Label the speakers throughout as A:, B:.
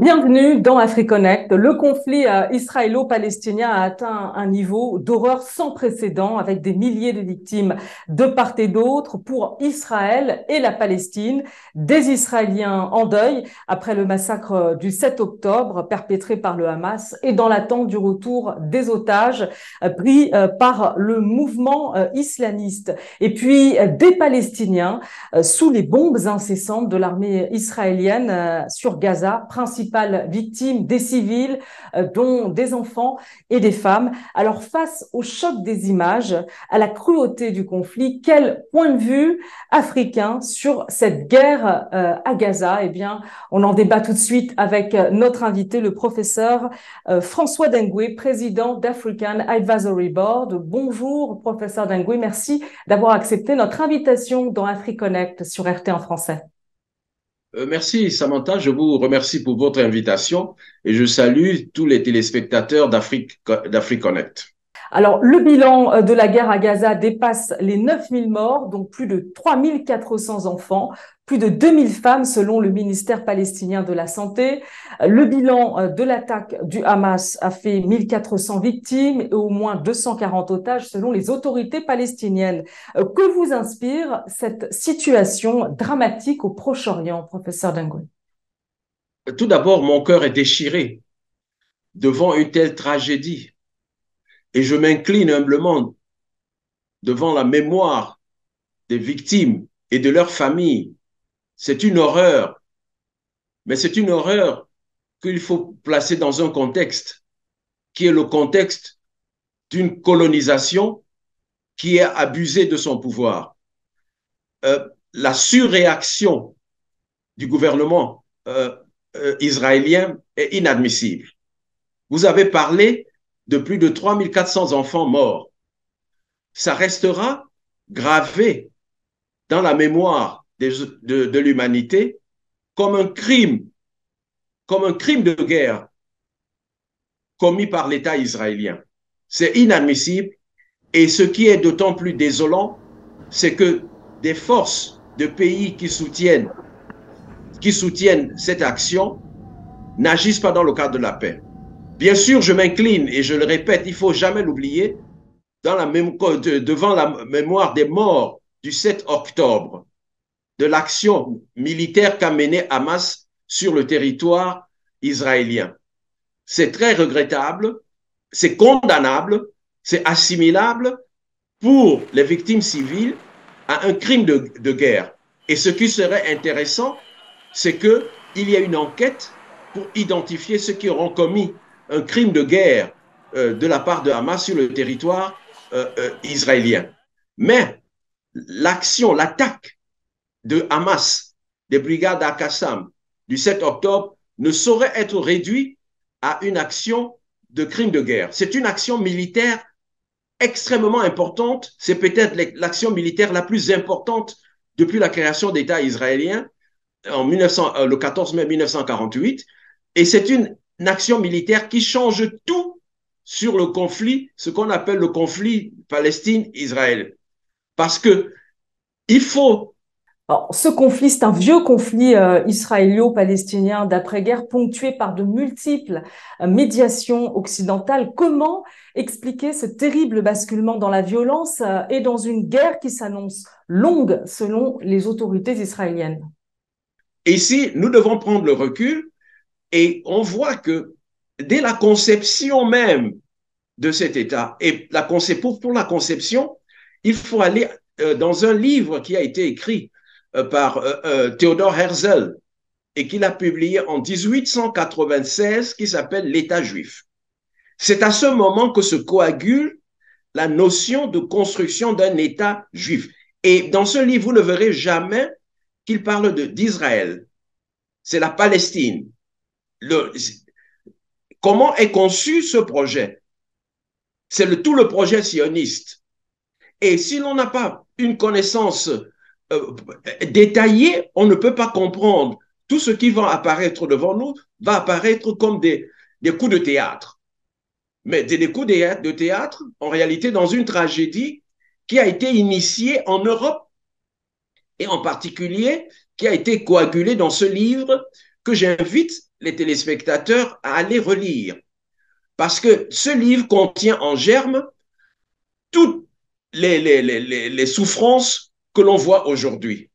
A: Bienvenue dans AfriConnect. Le conflit euh, israélo-palestinien a atteint un niveau d'horreur sans précédent avec des milliers de victimes de part et d'autre pour Israël et la Palestine. Des Israéliens en deuil après le massacre du 7 octobre perpétré par le Hamas et dans l'attente du retour des otages euh, pris euh, par le mouvement islamiste. Et puis des Palestiniens sous les bombes incessantes de l'armée israélienne sur Gaza, principalement principales victimes des civils, euh, dont des enfants et des femmes. Alors face au choc des images, à la cruauté du conflit, quel point de vue africain sur cette guerre euh, à Gaza? Eh bien, on en débat tout de suite avec euh, notre invité, le professeur François Dengoué, président d'African Advisory Board. Bonjour, professeur Dengoué. Merci d'avoir accepté notre invitation dans AfriConnect sur RT en français.
B: Euh, merci Samantha, je vous remercie pour votre invitation et je salue tous les téléspectateurs d'Afrique Connect.
A: Alors, le bilan euh, de la guerre à Gaza dépasse les 9000 morts, donc plus de 3400 enfants, plus de 2000 femmes selon le ministère palestinien de la Santé. Le bilan euh, de l'attaque du Hamas a fait 1400 victimes et au moins 240 otages selon les autorités palestiniennes. Euh, que vous inspire cette situation dramatique au Proche-Orient, professeur Dengoy
B: Tout d'abord, mon cœur est déchiré devant une telle tragédie et je m'incline humblement devant la mémoire des victimes et de leurs familles. C'est une horreur, mais c'est une horreur qu'il faut placer dans un contexte qui est le contexte d'une colonisation qui a abusé de son pouvoir. Euh, la surréaction du gouvernement euh, euh, israélien est inadmissible. Vous avez parlé de plus de 3400 enfants morts. Ça restera gravé dans la mémoire de, de l'humanité comme un crime, comme un crime de guerre commis par l'État israélien. C'est inadmissible et ce qui est d'autant plus désolant, c'est que des forces de pays qui soutiennent, qui soutiennent cette action n'agissent pas dans le cadre de la paix. Bien sûr, je m'incline et je le répète, il faut jamais l'oublier, dans la devant la mémoire des morts du 7 octobre, de l'action militaire qu'a menée Hamas sur le territoire israélien. C'est très regrettable, c'est condamnable, c'est assimilable pour les victimes civiles à un crime de, guerre. Et ce qui serait intéressant, c'est qu'il y ait une enquête pour identifier ceux qui auront commis un crime de guerre euh, de la part de Hamas sur le territoire euh, euh, israélien. Mais l'action, l'attaque de Hamas, des brigades Al-Qassam du 7 octobre ne saurait être réduite à une action de crime de guerre. C'est une action militaire extrêmement importante. C'est peut-être l'action militaire la plus importante depuis la création d'État israélien en 1900, le 14 mai 1948. Et c'est une une action militaire qui change tout sur le conflit, ce qu'on appelle le conflit Palestine-Israël. Parce que il faut
A: alors, ce conflit, c'est un vieux conflit euh, israélo-palestinien d'après-guerre ponctué par de multiples euh, médiations occidentales. Comment expliquer ce terrible basculement dans la violence euh, et dans une guerre qui s'annonce longue selon les autorités israéliennes?
B: Ici, nous devons prendre le recul et on voit que dès la conception même de cet État, et pour, la conception, il faut aller dans un livre qui a été écrit par euh, Theodore Herzl et qu'il a publié en 1896 qui s'appelle L'État juif. C'est à ce moment que se coagule la notion de construction d'un État juif. Et dans ce livre, vous ne verrez jamais qu'il parle d'Israël. C'est la Palestine le, comment est conçu ce projet? C'est tout le projet sioniste. Et si l'on n'a pas une connaissance euh, détaillée, on ne peut pas comprendre. Tout ce qui va apparaître devant nous va apparaître comme des, coups de théâtre. Mais des, coups de, théâtre, en réalité, dans une tragédie qui a été initiée en Europe et en particulier qui a été coagulée dans ce livre que j'invite les téléspectateurs à aller relire. Parce que ce livre contient en germe toutes les souffrances que l'on voit aujourd'hui.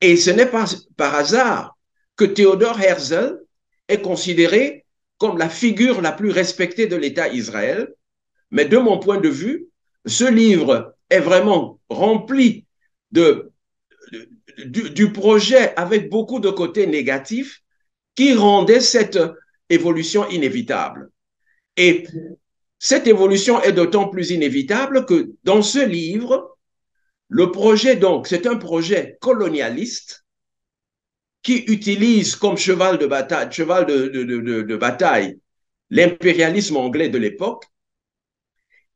B: Et ce n'est pas par hasard que Théodore Herzl est considéré comme la figure la plus respectée de l'État Israël. Mais de mon point de vue, ce livre est vraiment rempli de, du, du projet avec beaucoup de côtés négatifs qui rendaient cette évolution inévitable. Et cette évolution est d'autant plus inévitable que dans ce livre, le projet, donc, c'est un projet colonialiste qui utilise comme cheval de bataille, l'impérialisme anglais de l'époque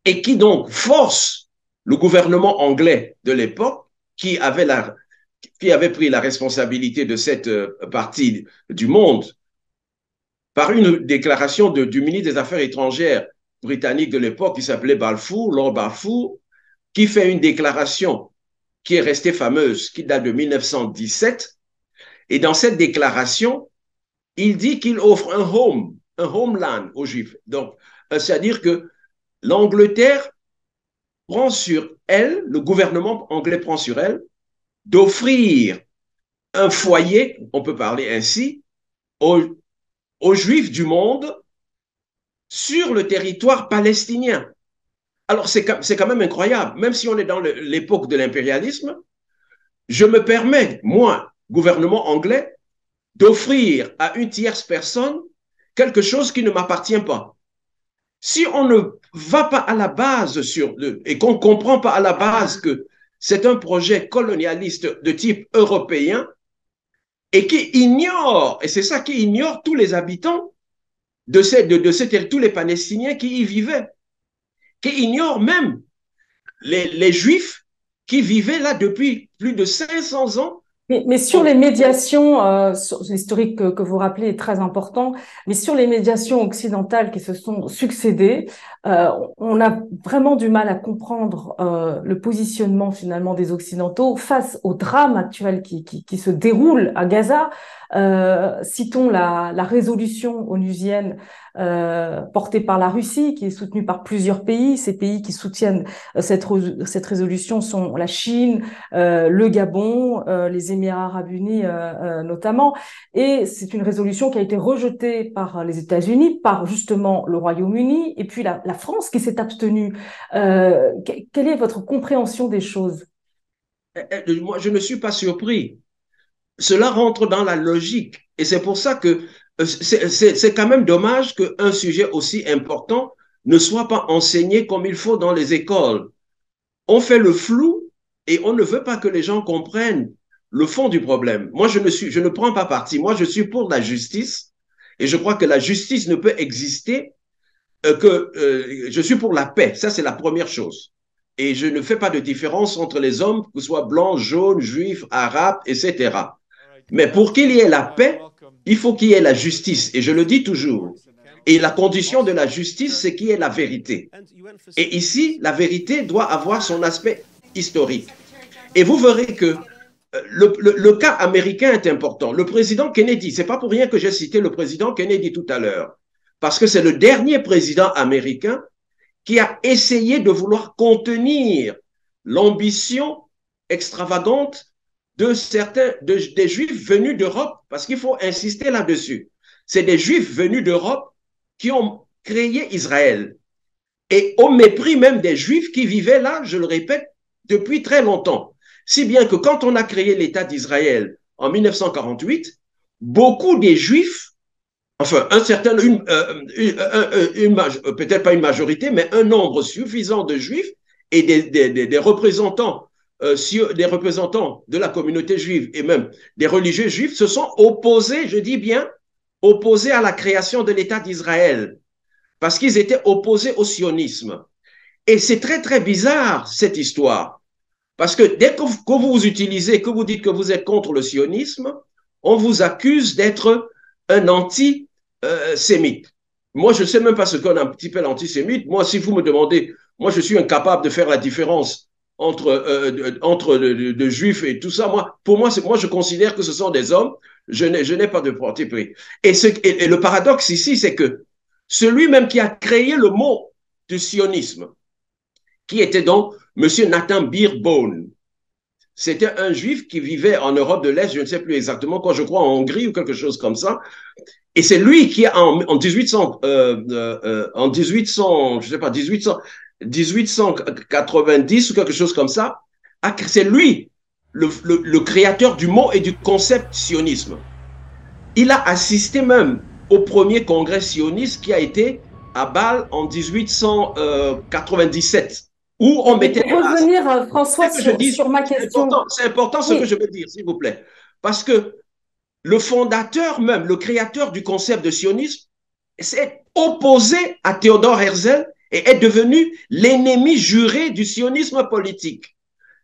B: et qui donc force le gouvernement anglais de l'époque qui avait pris la responsabilité de cette euh, partie du monde par une déclaration du ministre des Affaires étrangères britannique de l'époque qui s'appelait Balfour, Lord Balfour, qui fait une déclaration qui est restée fameuse, qui date de 1917. Et dans cette déclaration, il dit qu'il offre un home, un homeland aux Juifs. Donc, euh, c'est-à-dire que l'Angleterre prend sur elle, le gouvernement anglais prend sur elle, d'offrir un foyer, on peut parler ainsi, aux, aux Juifs du monde sur le territoire palestinien. Alors, c'est quand même incroyable. Même si on est dans l'époque de l'impérialisme, je me permets, moi, gouvernement anglais, d'offrir à une tierce personne quelque chose qui ne m'appartient pas. Si on ne va pas à la base sur le, et qu'on ne comprend pas à la base que c'est un projet colonialiste de type européen et qui ignore, et c'est ça qui ignore tous les habitants de, ces, de, de ces, tous les Palestiniens qui y vivaient qui ignorent même les, Juifs qui vivaient là depuis plus de 500 ans
A: mais, sur les médiations, euh, l'historique que, vous rappelez est très important, mais sur les médiations occidentales qui se sont succédées, euh, on a vraiment du mal à comprendre euh, le positionnement finalement des Occidentaux face au drame actuel qui se déroule à Gaza. Euh, citons la, la, résolution onusienne euh, portée par la Russie, qui est soutenue par plusieurs pays. Ces pays qui soutiennent euh, cette, cette résolution sont la Chine, euh, le Gabon, euh, les Émirats arabes unis notamment. Et c'est une résolution qui a été rejetée par les États-Unis, par justement le Royaume-Uni, et puis la, la France qui s'est abstenue. quelle est votre compréhension des choses?
B: Moi, je ne suis pas surpris cela rentre dans la logique. Et c'est pour ça que euh, c'est quand même dommage qu'un sujet aussi important ne soit pas enseigné comme il faut dans les écoles. On fait le flou et on ne veut pas que les gens comprennent le fond du problème. Moi, je ne suis, je ne prends pas parti. Moi, je suis pour la justice et je crois que la justice ne peut exister euh, que euh, je suis pour la paix. Ça, c'est la première chose. Et je ne fais pas de différence entre les hommes, que ce soit blancs, jaunes, juifs, arabes, etc. Mais pour qu'il y ait la paix, il faut qu'il y ait la justice. Et je le dis toujours. Et la condition de la justice, c'est qu'il y ait la vérité. Et ici, la vérité doit avoir son aspect historique. Et vous verrez que euh, le, cas américain est important. Le président Kennedy, c'est pas pour rien que j'ai cité le président Kennedy tout à l'heure, parce que c'est le dernier président américain qui a essayé de vouloir contenir l'ambition extravagante de certains, de, des juifs venus d'Europe, parce qu'il faut insister là-dessus. C'est des juifs venus d'Europe qui ont créé Israël. Et au mépris même des juifs qui vivaient là, je le répète, depuis très longtemps. Si bien que quand on a créé l'État d'Israël en 1948, beaucoup des juifs, enfin un certain, euh, une, une, peut-être pas une majorité, mais un nombre suffisant de juifs et des représentants euh, des représentants de la communauté juive et même des religieux juifs se sont opposés, je dis bien, opposés à la création de l'État d'Israël, parce qu'ils étaient opposés au sionisme. Et c'est très, très bizarre, cette histoire, parce que dès que vous, vous utilisez, que vous dites que vous êtes contre le sionisme, on vous accuse d'être un anti-sémite. Moi, je ne sais même pas ce qu'est un petit peu l'antisémite. Moi, si vous me demandez, moi, je suis incapable de faire la différence entre, euh, entre de, juifs et tout ça. Moi, pour moi, moi, je considère que ce sont des hommes. Je n'ai, pas de parti pris. Et, ce, et, le paradoxe ici, c'est que celui même qui a créé le mot du sionisme, qui était donc Monsieur Nathan Beerbohm, c'était un juif qui vivait en Europe de l'Est, je ne sais plus exactement quoi, je crois en Hongrie ou quelque chose comme ça. Et c'est lui qui, en, en 1800, euh, euh, en 1800, je sais pas, 1800, 1890 ou quelque chose comme ça, c'est lui le, le, créateur du mot et du concept sionisme. Il a assisté même au premier congrès sioniste qui a été à Bâle en 1897, où on mettait...
A: Pour revenir, euh, François, sur, sur, ma question...
B: C'est important, ce que je veux dire, s'il vous plaît. Parce que le fondateur même, le créateur du concept de sionisme, s'est opposé à Théodore Herzl et est devenu l'ennemi juré du sionisme politique.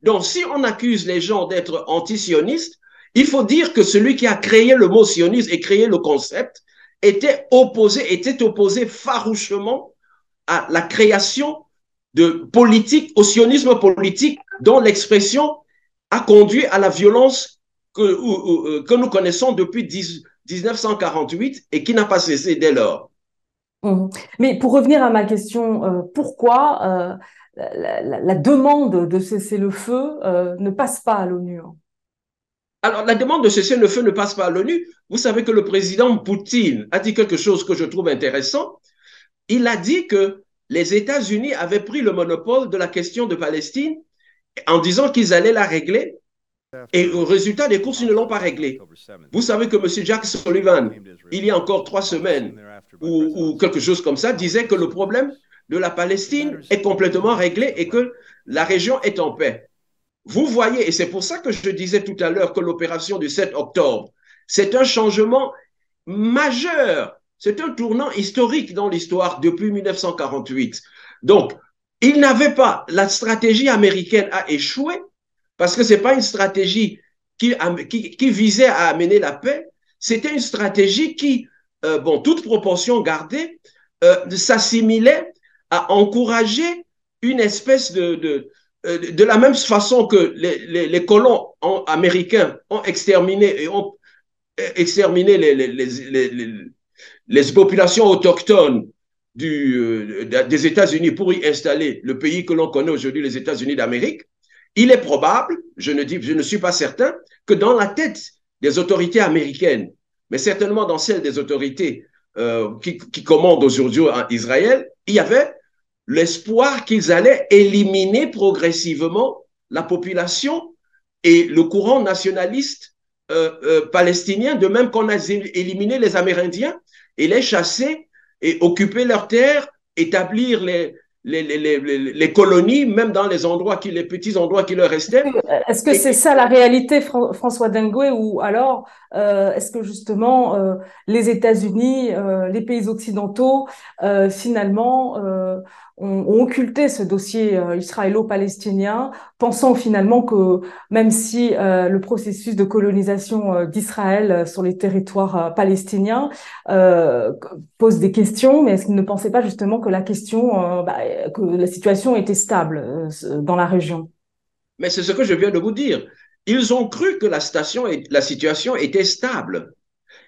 B: Donc, si on accuse les gens d'être anti-sionistes, il faut dire que celui qui a créé le mot sioniste et créé le concept était opposé, était opposé farouchement à la création de politique, au sionisme politique, dont l'expression a conduit à la violence que, euh, que nous connaissons depuis 1948 et qui n'a pas cessé dès lors.
A: Mmh. Mais pour revenir à ma question, euh, pourquoi euh, la, demande de cesser le feu euh, ne passe pas à l'ONU hein?
B: Alors, la demande de cesser le feu ne passe pas à l'ONU. Vous savez que le président Poutine a dit quelque chose que je trouve intéressant. Il a dit que les États-Unis avaient pris le monopole de la question de Palestine en disant qu'ils allaient la régler et au résultat des courses, ils ne l'ont pas réglé. Vous savez que M. Jack Sullivan, il y a encore trois semaines, ou, quelque chose comme ça, disait que le problème de la Palestine est complètement réglé et que la région est en paix. Vous voyez, et c'est pour ça que je disais tout à l'heure que l'opération du 7 octobre, c'est un changement majeur, c'est un tournant historique dans l'histoire depuis 1948. Donc, il n'avait pas, la stratégie américaine a échoué, parce que ce n'est pas une stratégie qui, qui, visait à amener la paix, c'était une stratégie qui, euh, bon, toute proportion gardée, euh, s'assimilait à encourager une espèce de, de, euh, la même façon que les, colons américains ont exterminé les, populations autochtones des États-Unis pour y installer le pays que l'on connaît aujourd'hui, les États-Unis d'Amérique. Il est probable, je ne suis pas certain, que dans la tête des autorités américaines, mais certainement dans celle des autorités euh, qui, commandent aujourd'hui en Israël, il y avait l'espoir qu'ils allaient éliminer progressivement la population et le courant nationaliste euh, euh, palestinien, de même qu'on a éliminé les Amérindiens et les chasser et occuper leurs terres, établir les, les, les, les, colonies, même dans les endroits qui, les petits endroits qui leur restaient.
A: Est-ce que c'est ça la réalité, François Dengue, ou alors euh, est-ce que justement euh, les États-Unis, euh, les pays occidentaux, finalement, ont, occulté ce dossier israélo-palestinien, pensant finalement que même si le processus de colonisation d'Israël sur les territoires palestiniens pose des questions, mais est-ce qu'ils ne pensaient pas justement que la question, bah, que la situation était stable dans la région?
B: Mais c'est ce que je viens de vous dire. Ils ont cru que la, station et la situation était stable.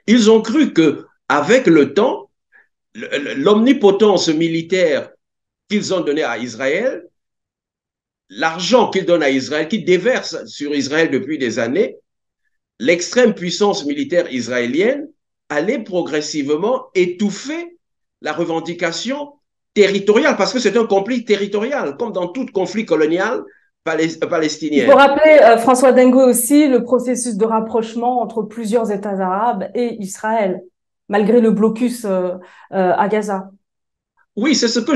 B: Ils ont cru que, avec le temps, l'omnipotence militaire qu'ils ont donnée à Israël, l'argent qu'ils donnent à Israël, qu'ils déversent sur Israël depuis des années, l'extrême puissance militaire israélienne allait progressivement étouffer la revendication territoriale, parce que c'est un conflit territorial, comme dans tout conflit colonial, palestinienne.
A: Il faut rappeler, euh, François Dengo aussi, le processus de rapprochement entre plusieurs États arabes et Israël, malgré le blocus euh, euh, à Gaza.
B: Oui, c'est ce, que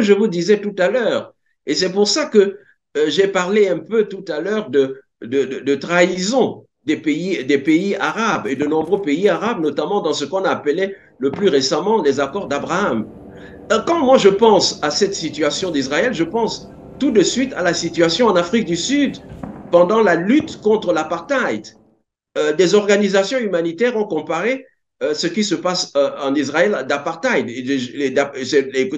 B: je, vous disais tout à l'heure. Et c'est pour ça que j'ai parlé un peu tout à l'heure de, trahison des pays, arabes et de nombreux pays arabes, notamment dans ce qu'on a appelé le plus récemment les accords d'Abraham. Quand moi je pense à cette situation d'Israël, je pense tout de suite à la situation en Afrique du Sud pendant la lutte contre l'apartheid. Euh, des organisations humanitaires ont comparé euh, ce qui se passe euh, en Israël d'apartheid, des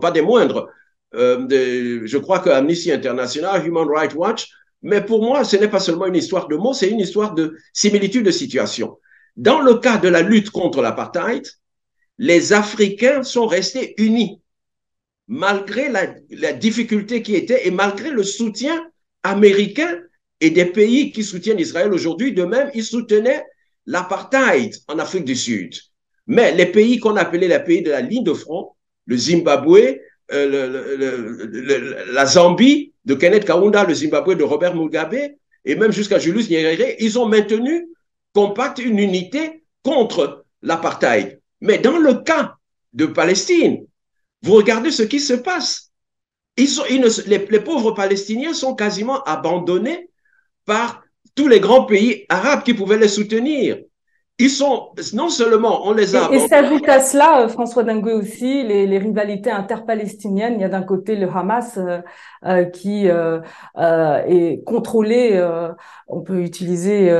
B: pas des moindres. de, je crois que Amnesty International, Human Rights Watch, mais pour moi, ce n'est pas seulement une histoire de mots, c'est une histoire de similitude de situation. Dans le cas de la lutte contre l'apartheid, les Africains sont restés unis, malgré la, difficulté qui était et malgré le soutien américain et des pays qui soutiennent Israël aujourd'hui. De même, ils soutenaient l'apartheid en Afrique du Sud. Mais les pays qu'on appelait les pays de la ligne de front, le Zimbabwe, euh, la Zambie de Kenneth Kaunda, le Zimbabwe de Robert Mugabe, et même jusqu'à Julius Nyerere, ils ont maintenu compact une unité contre l'apartheid. Mais dans le cas de Palestine, vous regardez ce qui se passe. Les pauvres Palestiniens sont quasiment abandonnés par tous les grands pays arabes qui pouvaient les soutenir ils sont, non seulement on les a.
A: Et, et s'ajoute à cela, euh, François Dingoué aussi, les, les rivalités interpalestiniennes. Il y a d'un côté le Hamas euh, euh, qui euh, est contrôlé, on peut utiliser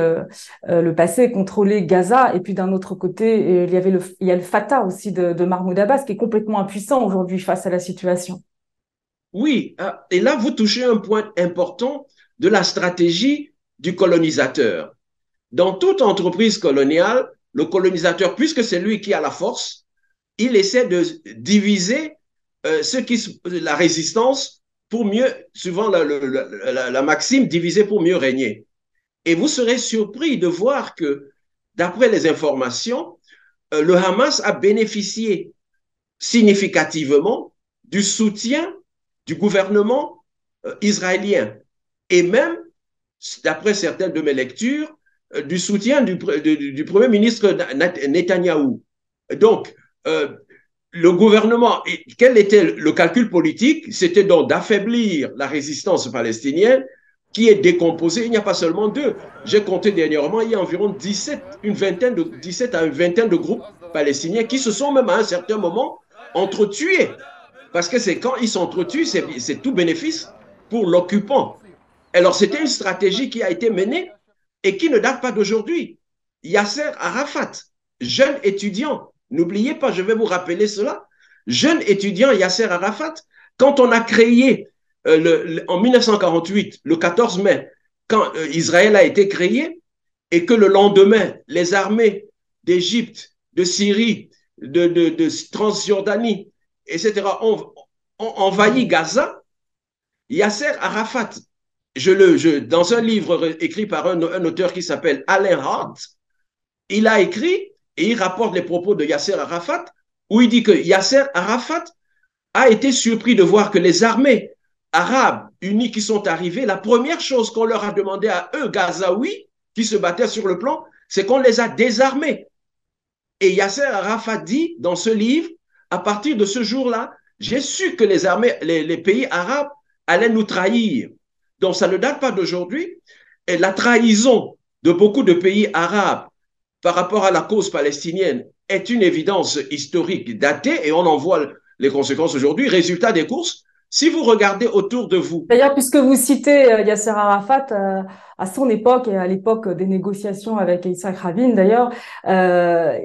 A: le passé, contrôler Gaza, et puis d'un autre côté, il y avait le, il y a le Fatah aussi de, de Mahmoud Abbas qui est complètement impuissant aujourd'hui face à la situation.
B: Oui, et là vous touchez un point important de la stratégie du colonisateur dans toute entreprise coloniale, le colonisateur, puisque c'est lui qui a la force, il essaie de diviser euh, ce qui, la résistance pour mieux, suivant la, la, la, maxime, diviser pour mieux régner. Et vous serez surpris de voir que, d'après les informations, euh, le Hamas a bénéficié significativement du soutien du gouvernement euh, israélien. Et même, d'après certaines de mes lectures, euh, du soutien du, Premier ministre Netanyahou. Donc, euh, le gouvernement, quel était le calcul politique? C'était donc d'affaiblir la résistance palestinienne qui est décomposée. Il n'y a pas seulement deux. J'ai compté dernièrement, il y a environ 17, une vingtaine de, 17 à une vingtaine de groupes palestiniens qui se sont même à un certain moment entretués. Parce que c'est quand ils s'entretuent, c'est tout bénéfice pour l'occupant. Alors, c'était une stratégie qui a été menée et qui ne date pas d'aujourd'hui. Yasser Arafat, jeune étudiant, n'oubliez pas, je vais vous rappeler cela, jeune étudiant Yasser Arafat, quand on a créé euh, en 1948, le 14 mai, quand euh, Israël a été créé, et que le lendemain, les armées d'Égypte, de Syrie, de, Transjordanie, etc., ont envahi Gaza, Yasser Arafat je le, je, dans un livre écrit par un, auteur qui s'appelle Alain Hart, il a écrit et il rapporte les propos de Yasser Arafat, où il dit que Yasser Arafat a été surpris de voir que les armées arabes unies qui sont arrivées, la première chose qu'on leur a demandé à eux, Gazaouis, qui se battaient sur le plan, c'est qu'on les a désarmés. Et Yasser Arafat dit dans ce livre, à partir de ce jour-là, j'ai su que les armées, les pays arabes allaient nous trahir. Donc ça ne date pas d'aujourd'hui. Et la trahison de beaucoup de pays arabes par rapport à la cause palestinienne est une évidence historique datée et on en voit les conséquences aujourd'hui. Résultat des courses, si vous regardez autour de vous.
A: D'ailleurs, puisque vous citez euh, Yasser Arafat, euh, à son époque et à l'époque des négociations avec Isaac Rabin, d'ailleurs, euh,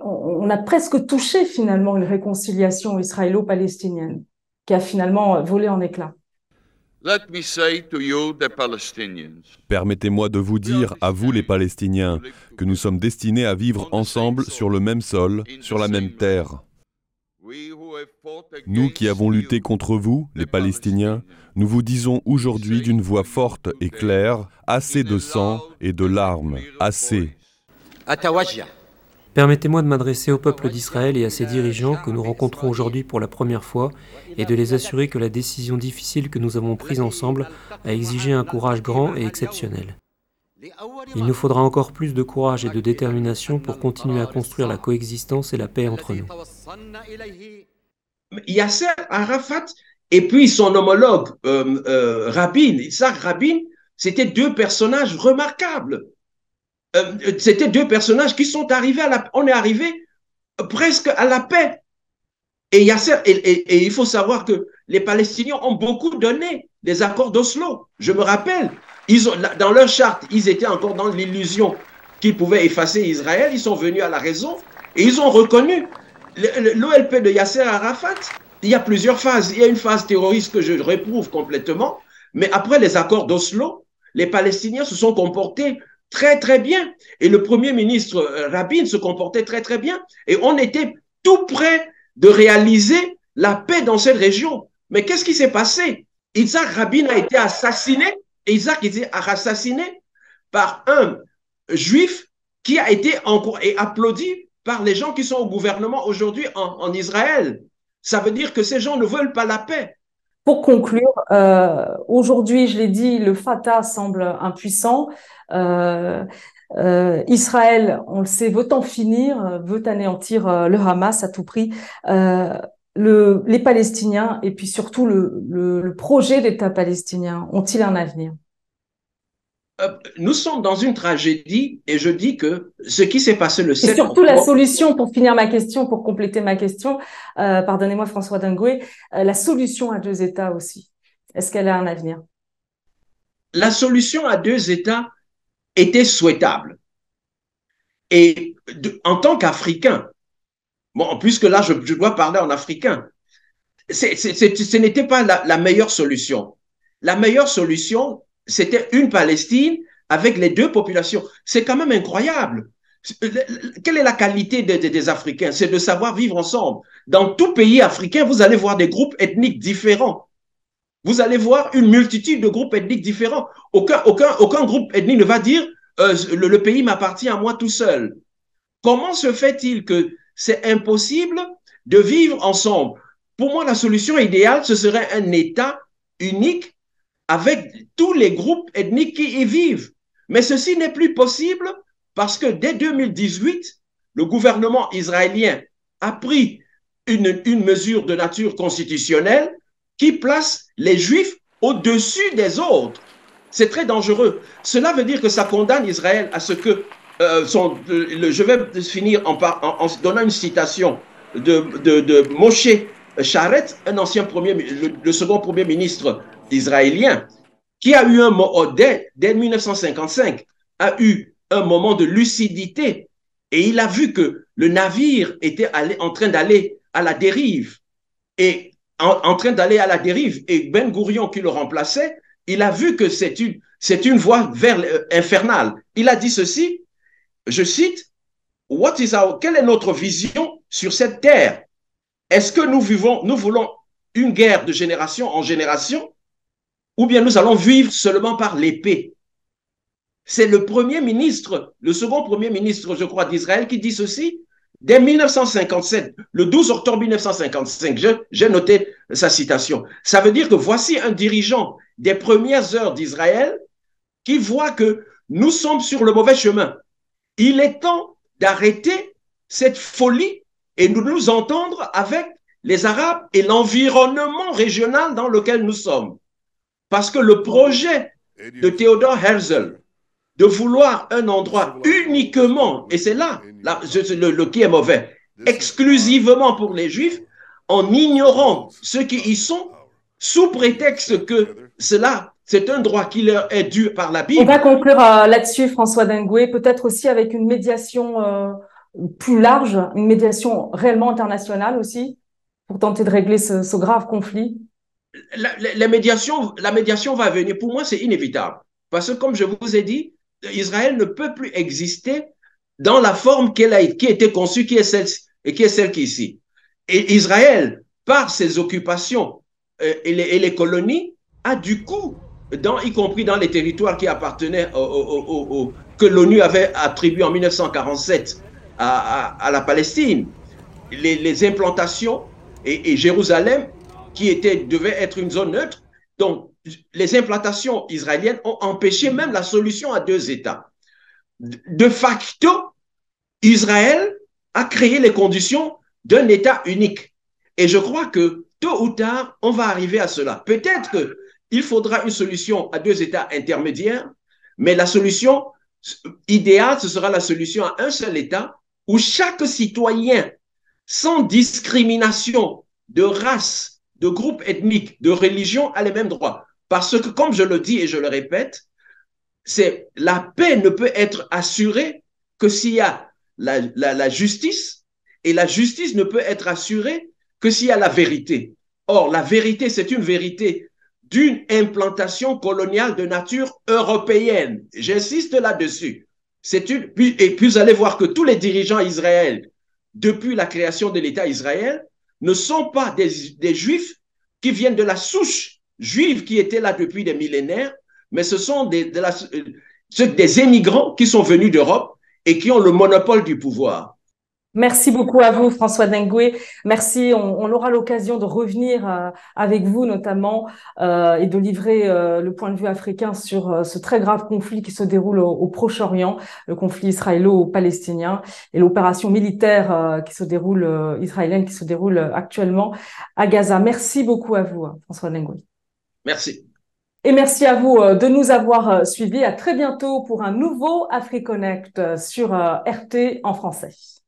A: on, on, a presque touché finalement une réconciliation israélo-palestinienne qui a finalement volé en éclats.
C: Permettez-moi de vous dire, à vous les Palestiniens, que nous sommes destinés à vivre ensemble sur le même sol, sur la même terre. Nous qui avons lutté contre vous, les Palestiniens, nous vous disons aujourd'hui d'une voix forte et claire, assez de sang et de larmes, assez.
D: Permettez-moi de m'adresser au peuple d'Israël et à ses dirigeants que nous rencontrons aujourd'hui pour la première fois et de les assurer que la décision difficile que nous avons prise ensemble a exigé un courage grand et exceptionnel. Il nous faudra encore plus de courage et de détermination pour continuer à construire la coexistence et la paix entre nous.
B: Yasser Arafat et puis son homologue euh, euh, Rabin, Isaac Rabin, c'était deux personnages remarquables. Euh, c'était deux personnages qui sont arrivés à la, on est arrivé presque à la paix. Et, Yasser, et, il faut savoir que les Palestiniens ont beaucoup donné des accords d'Oslo. Je me rappelle, ils dans leur charte, ils étaient encore dans l'illusion qu'ils pouvaient effacer Israël. Ils sont venus à la raison et ils ont reconnu l'OLP de Yasser Arafat il y a plusieurs phases. Il y a une phase terroriste que je réprouve complètement, mais après les accords d'Oslo, les Palestiniens se sont comportés très, très bien. Et le Premier ministre euh, Rabin se comportait très, très bien. Et on était tout près de réaliser la paix dans cette région. Mais qu'est-ce qui s'est passé? Isaac Rabin a été assassiné. Et Isaac été assassiné par un juif qui a été encore et applaudi par les gens qui sont au gouvernement aujourd'hui en, Israël. Ça veut dire que ces gens ne veulent pas la paix.
A: Pour conclure, euh, aujourd'hui, je l'ai dit, le Fatah semble impuissant. Euh, euh, Israël, on le sait, veut en finir, veut anéantir le Hamas à tout prix. Le, les Palestiniens et puis surtout le, projet d'État palestinien ont-ils un avenir?
B: Nous sommes dans une tragédie et je dis que ce qui s'est passé le 7
A: Et surtout la solution, pour finir ma question, pour compléter ma question, euh, pardonnez-moi François Dingoué, euh, la solution à deux États aussi, est-ce qu'elle a un avenir?
B: La solution à deux États était souhaitable. Et en tant qu'Africain, bon, puisque là je, dois parler en africain, ce n'était pas la meilleure solution. La meilleure solution, c'était une Palestine avec les deux populations. C'est quand même incroyable. Quelle est la qualité des, Africains? C'est de savoir vivre ensemble. Dans tout pays africain, vous allez voir des groupes ethniques différents. Vous allez voir une multitude de groupes ethniques différents. Aucun, groupe ethnique ne va dire euh, le, pays m'appartient à moi tout seul. Comment se fait-il que c'est impossible de vivre ensemble? Pour moi, la solution idéale, ce serait un État unique avec tous les groupes ethniques qui y vivent. Mais ceci n'est plus possible parce que dès 2018, le gouvernement israélien a pris une, une mesure de nature constitutionnelle qui place les juifs au-dessus des autres. C'est très dangereux. Cela veut dire que ça condamne Israël à ce que euh, je vais finir en, donnant une citation de, de, Moshe Charet, un ancien premier, le second premier ministre israélien, qui a eu un moment, dès, dès 1955, a eu un moment de lucidité et il a vu que le navire était en train d'aller à la dérive et en, train d'aller à la dérive et Ben Gourion qui le remplaçait, il a vu que c'est une, c'est une voie vers euh, infernale. Il a dit ceci, je cite, What is our, quelle est notre vision sur cette terre? Est-ce que nous vivons, nous voulons une guerre de génération en génération ou bien nous allons vivre seulement par l'épée. C'est le premier ministre, le second premier ministre, je crois, d'Israël qui dit ceci dès 1957, le 12 octobre 1955. J'ai noté sa citation. Ça veut dire que voici un dirigeant des premières heures d'Israël qui voit que nous sommes sur le mauvais chemin. Il est temps d'arrêter cette folie et de nous entendre avec les Arabes et l'environnement régional dans lequel nous sommes. Parce que le projet de Theodore Herzl de vouloir un endroit uniquement, et c'est là, le, qui est mauvais, exclusivement pour les Juifs, en ignorant ceux qui y sont, sous prétexte que cela, c'est un droit qui leur est dû par la Bible.
A: On va conclure euh, là-dessus, François Dengoué, peut-être aussi avec une médiation euh, plus large, une médiation réellement internationale aussi, pour tenter de régler ce grave conflit
B: la, médiation, la médiation va venir. Pour moi, c'est inévitable. Parce que, comme je vous ai dit, Israël ne peut plus exister dans la forme qui a été conçue, qui est celle, qui est celle qui est ici. Et Israël, par ses occupations euh, et, les, colonies, a du coup, y compris dans les territoires qui appartenaient au, que l'ONU avait attribué en 1947 à, la Palestine, les, implantations et Jérusalem qui devait être une zone neutre. Donc, les implantations israéliennes ont empêché même la solution à deux États. De facto, Israël a créé les conditions d'un État unique. Et je crois que tôt ou tard, on va arriver à cela. Peut-être qu'il faudra une solution à deux États intermédiaires, mais la solution idéale, ce sera la solution à un seul État où chaque citoyen, sans discrimination de race, de groupes ethniques, de religions a les mêmes droits. Parce que, comme je le dis et je le répète, c'est la paix ne peut être assurée que s'il y a la, justice, et la justice ne peut être assurée que s'il y a la vérité. Or, la vérité, c'est une vérité d'une implantation coloniale de nature européenne. J'insiste là-dessus. C'est une, et puis vous allez voir que tous les dirigeants israéliens, depuis la création de l'État Israël, ne sont pas des, juifs qui viennent de la souche juive qui était là depuis des millénaires, mais ce sont des, de la, des émigrants qui sont venus d'Europe et qui ont le monopole du pouvoir.
A: Merci beaucoup à vous, François Dengue. Merci. On, on aura l'occasion de revenir euh, avec vous, notamment, euh, et de livrer euh, le point de vue africain sur euh, ce très grave conflit qui se déroule au, au Proche-Orient, le conflit israélo-palestinien et l'opération militaire euh, qui se déroule israélienne qui se déroule actuellement à Gaza. Merci beaucoup à vous, François Dengue.
B: Merci.
A: Et merci à vous de nous avoir suivis. À très bientôt pour un nouveau AfriConnect sur RT en français.